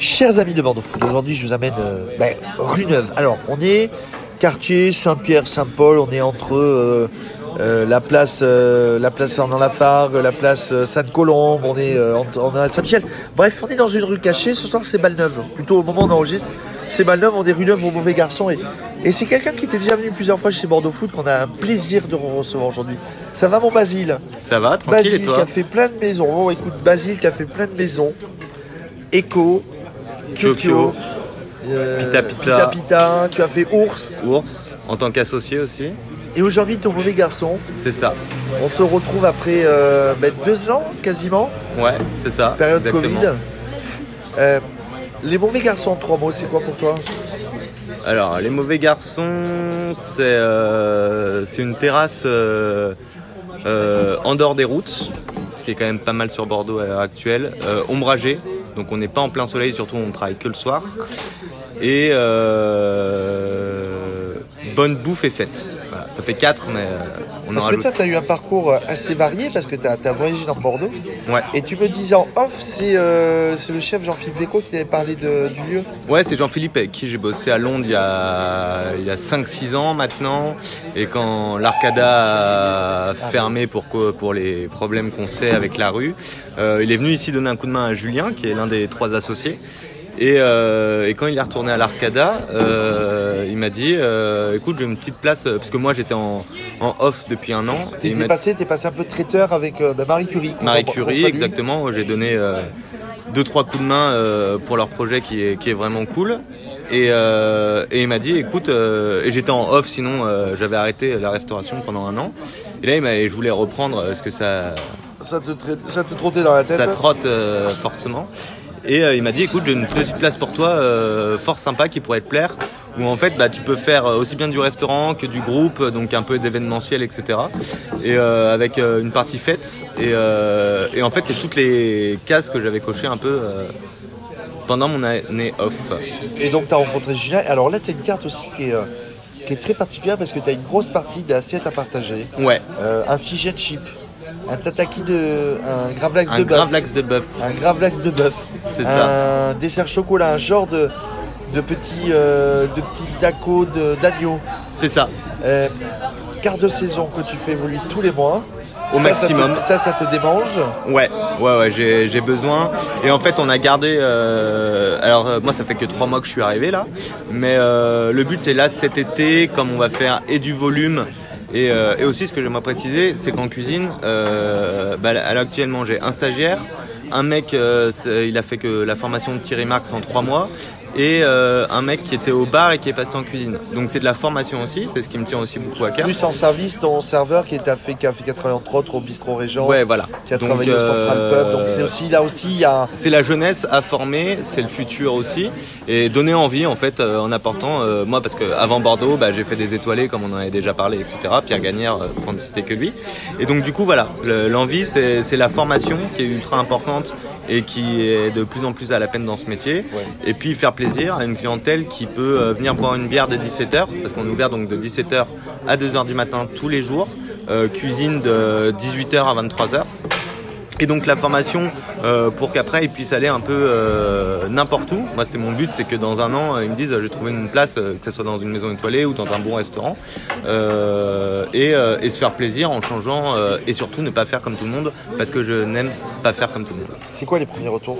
Chers amis de Bordeaux Food, aujourd'hui je vous amène euh, ben, rue Neuve. Alors on est quartier Saint-Pierre-Saint-Paul, on est entre euh, euh, la place la place Fernand Lafargue, la place Sainte-Colombe, on est on à Saint-Michel. Bref, on est dans une rue cachée, ce soir c'est Balneuve. Plutôt au moment où on enregistre, c'est Balneuve, on est rue Neuve au mauvais garçon. Et, et c'est quelqu'un qui était déjà venu plusieurs fois chez Bordeaux Food qu'on a un plaisir de recevoir aujourd'hui. Ça va mon Basile? Ça va, tranquille Basile et qui a fait plein de maisons. Bon, écoute, Basile qui a fait plein de maisons. Echo, Kyokyo, euh, Pita Pita. Pita Pita, tu as fait Ours. Ours, en tant qu'associé aussi, Et aujourd'hui, ton mauvais garçon, c'est ça. on se retrouve après euh, ben, deux ans quasiment, Ouais, c'est ça. période exactement. Covid. Euh, les mauvais garçons trois mots, c'est quoi pour toi? Alors, les mauvais garçons, c'est euh, une terrasse en dehors des routes, ce qui est quand même pas mal sur Bordeaux à l'heure actuelle, ombragée, donc on n'est pas en plein soleil, surtout on travaille que le soir, et euh, bonne bouffe et fête. Ça fait 4, mais euh, on en Parce que rajoute. toi, tu as eu un parcours assez varié parce que tu as, voyagé dans Bordeaux. Ouais. Et tu me disais en off, c'est euh, le chef Jean-Philippe Déco qui avait parlé de- du lieu. Ouais, c'est Jean-Philippe avec qui j'ai bossé à Londres il y a, il y a 5-6 ans maintenant. Et quand l'Arcada a fermé pour, pour les problèmes qu'on sait avec la rue, euh, il est venu ici donner un coup de main à Julien, qui est l'un des trois associés. Et, euh, et quand il est retourné à l'Arcada, euh, il m'a dit euh, écoute, j'ai une petite place, parce que moi j'étais en, en off depuis un an. T'es passé, t'es passé un peu traiteur avec bah, Marie Curie. Marie Curie, exactement. J'ai donné deux trois coups de main pour leur projet qui est, qui est vraiment cool. Et, et il m'a dit, écoute, et j'étais en off, sinon j'avais arrêté la restauration pendant un an. Et là, il m'a, je voulais reprendre parce que ça, Ça te, ça te trottait dans la tête ça trotte fortement. Et euh, il m'a dit, écoute, j'ai une petite place pour toi, euh, fort sympa, qui pourrait te plaire. Où en fait, bah, tu peux faire euh, aussi bien du restaurant que du groupe, donc un peu d'événementiel, etc. Et euh, avec euh, une partie fête. Et, euh, et en fait, c'est toutes les cases que j'avais cochées un peu pendant mon année off. Et donc tu as rencontré Julien. Alors là, tu as une carte aussi qui est, qui est très particulière parce que tu as une grosse partie d'assiette à partager. Ouais, un chip, un tataki de. un gravlax un de bœuf. gravlax de bœuf. Un gravlax de bœuf. C'est Un dessert chocolat, un genre de, de petits, euh, de petits tacos d'agneau. C'est ça. Euh, carte de saison que tu fais évoluer tous les mois. Au Ça, maximum. Ça, te, ça, ça te démange. Ouais, ouais, ouais, j'ai, j'ai besoin. Et en fait, on a gardé. euh, alors, euh, moi, ça fait que trois mois que je suis arrivé là. Mais euh, le but, c'est là, cet été, comme on va faire et du volume. Et, euh, et aussi, ce que j'aimerais préciser, c'est qu'en cuisine, euh, bah, actuellement, j'ai un stagiaire, un mec, euh, il a fait que la formation de Thierry Marx en trois mois, et euh, un mec qui était au bar et qui est passé en cuisine. Donc, c'est de la formation aussi, c'est ce qui me tient aussi beaucoup à cœur. Plus en service, ton serveur qui, est à fait, qui a fait 80 entre autres au bistrot Régent. Ouais, voilà. Qui a Donc, travaillé au Central euh, Pub. Donc c'est aussi là aussi il y a. c'est la jeunesse à former, c'est le futur aussi, et donner envie en fait euh, en apportant. moi, parce que avant Bordeaux, bah, j'ai fait des étoilés comme on en avait déjà parlé, etc. Pierre Gagnère, pour ne citer que lui. Et donc du coup, voilà, le- l'envie, c'est c'est la formation qui est ultra importante et qui est de plus en plus à la peine dans ce métier. Et puis faire à une clientèle qui peut euh, venir boire une bière dès 17h, parce qu'on est ouvert donc de 17h à 2h du matin tous les jours. Euh, cuisine de 18h à 23h. Et donc la formation euh, pour qu'après ils puissent aller un peu euh, n'importe où. Moi c'est mon but, c'est que dans un an euh, ils me disent euh, j'ai trouvé une place, euh, que ce soit dans une maison étoilée ou dans un bon restaurant, euh, et, euh, et se faire plaisir en changeant euh, et surtout ne pas faire comme tout le monde parce que je n'aime pas faire comme tout le monde. C'est quoi les premiers retours?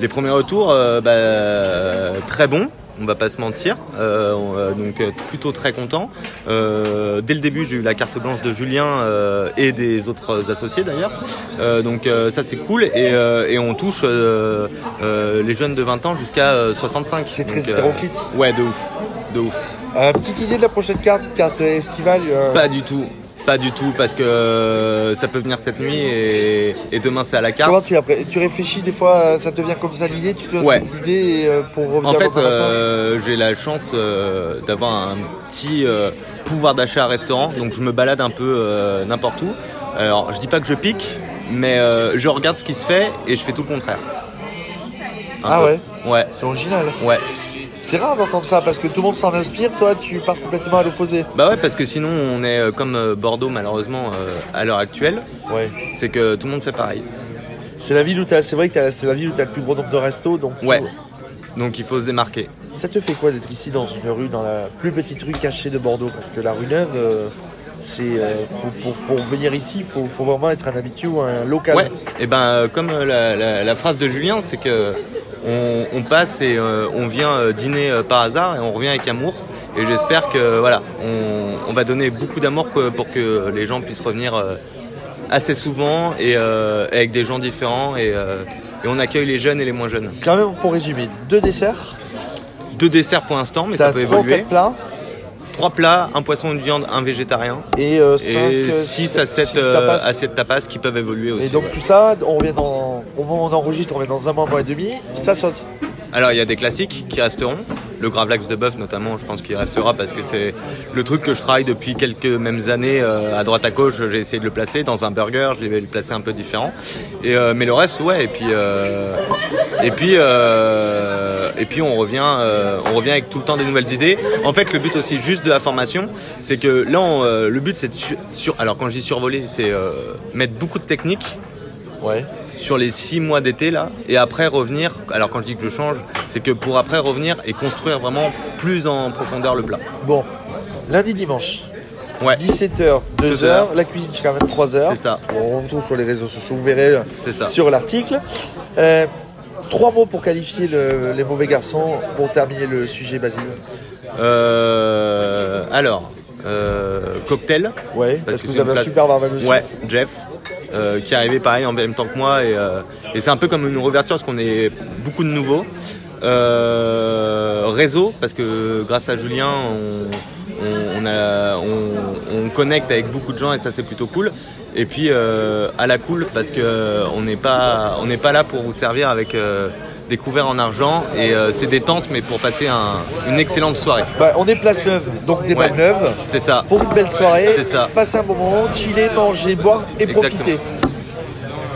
Les premiers retours, euh, bah, très bons. On va pas se mentir, Euh, euh, donc euh, plutôt très content. Euh, dès le début, j'ai eu la carte blanche de Julien euh, et des autres associés d'ailleurs. Donc ça c'est cool et, et on touche les jeunes de 20 ans jusqu'à euh, 65. C'est très hétéroclite. ouais, de ouf, de ouf. Petite idée de la prochaine carte, carte estivale. Pas du tout, pas du tout parce que euh, ça peut venir cette nuit et, et demain c'est à la carte. Comment tu, après, tu réfléchis des fois, euh, ça te vient comme ça l'idée, tu te donnes Ouais. des idées euh, pour revenir En fait, euh, j'ai la chance euh, d'avoir un petit euh, pouvoir d'achat à restaurant, donc je me balade un peu n'importe où. Alors, je dis pas que je pique, mais je regarde ce qui se fait et je fais tout le contraire. Un Ah peu. ouais Ouais, C'est original. ouais. C'est rare d'entendre ça parce que tout le monde s'en inspire, toi tu pars complètement à l'opposé. Bah ouais, parce que sinon on est euh, comme euh, Bordeaux malheureusement euh, à l'heure actuelle, Ouais. c'est que tout le monde fait pareil. C'est la ville où t'as, c'est vrai que t'as- c'est la ville où t'as le plus gros nombre de restos, donc Ouais. tout- Donc il faut se démarquer. Ça te fait quoi d'être ici dans une rue, dans la plus petite rue cachée de Bordeaux? Parce que la rue Neuve, euh, c'est euh, pour, pour- pour venir ici, il faut, faut vraiment être un habitué ou un local. Ouais, et ben euh, comme la, la- la phrase de Julien, c'est que on, on passe et euh, on vient euh, dîner euh, par hasard et on revient avec amour. Et j'espère que voilà, on, on va donner beaucoup d'amour pour que les gens puissent revenir assez souvent et avec des gens différents et, et on accueille les jeunes et les moins jeunes. Quand même, pour résumer, deux desserts, Deux desserts pour l'instant, mais ça peut trois évoluer. quatre plats Trois plats, un poisson, une viande, un végétarien et euh, 6 à 7 six tapas. assiettes tapas qui peuvent évoluer aussi. Et donc ouais. tout ça, on revient dans, au moment où on enregistre, on revient dans un mois, un mois et demi, ça saute. Alors il y a des classiques qui resteront. Le gravlax de bœuf notamment, je pense qu'il restera parce que c'est le truc que je travaille depuis quelques mêmes années euh, à droite à gauche. J'ai essayé de le placer dans un burger, je l'ai placé un peu différent. Et euh, mais le reste, ouais. Et puis euh, et puis euh, et puis on revient euh, on revient avec tout le temps des nouvelles idées. En fait, le but aussi juste de la formation, c'est que là, on, le but c'est de sur, alors quand je dis survoler, c'est mettre beaucoup de techniques Ouais. Sur les six mois d'été là et après revenir alors quand je dis que je change c'est que pour après revenir et construire vraiment plus en profondeur le plat Bon, lundi, dimanche, ouais 17h, 2h, Deux heures. la cuisine jusqu'à 23h. c'est ça on retrouve sur les réseaux sociaux, vous verrez euh, ça sur l'article. Euh, trois mots pour qualifier le- les mauvais garçons pour terminer le sujet, Basile. Euh, alors euh, cocktail. Ouais, Parce parce que que vous avez un super barman aussi. ouais Jeff euh, qui est arrivé pareil en même temps que moi et, euh, et c'est un peu comme une réouverture parce qu'on est beaucoup de nouveaux. Réseau parce que grâce à Julien on, on, on a, on, on connecte avec beaucoup de gens et ça c'est plutôt cool. Et puis à la cool parce que euh, on n'est pas on n'est pas là pour vous servir avec des couverts en argent et euh, c'est des tentes mais pour passer un- une excellente soirée Bah, on est place neuve, donc des Ouais. balles neuves. c'est ça Pour une belle soirée, C'est ça. passer un bon moment, chiller, manger, boire et Exactement. profiter.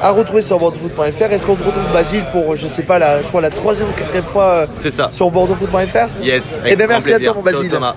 À retrouver sur bordeauxfoot.fr. Est-ce qu'on retrouve Basile pour, je sais pas, la, je crois la troisième ou quatrième fois euh, ça sur bordeauxfoot.fr yes Eh ben, avec grand merci à toi, mon Basile. Thomas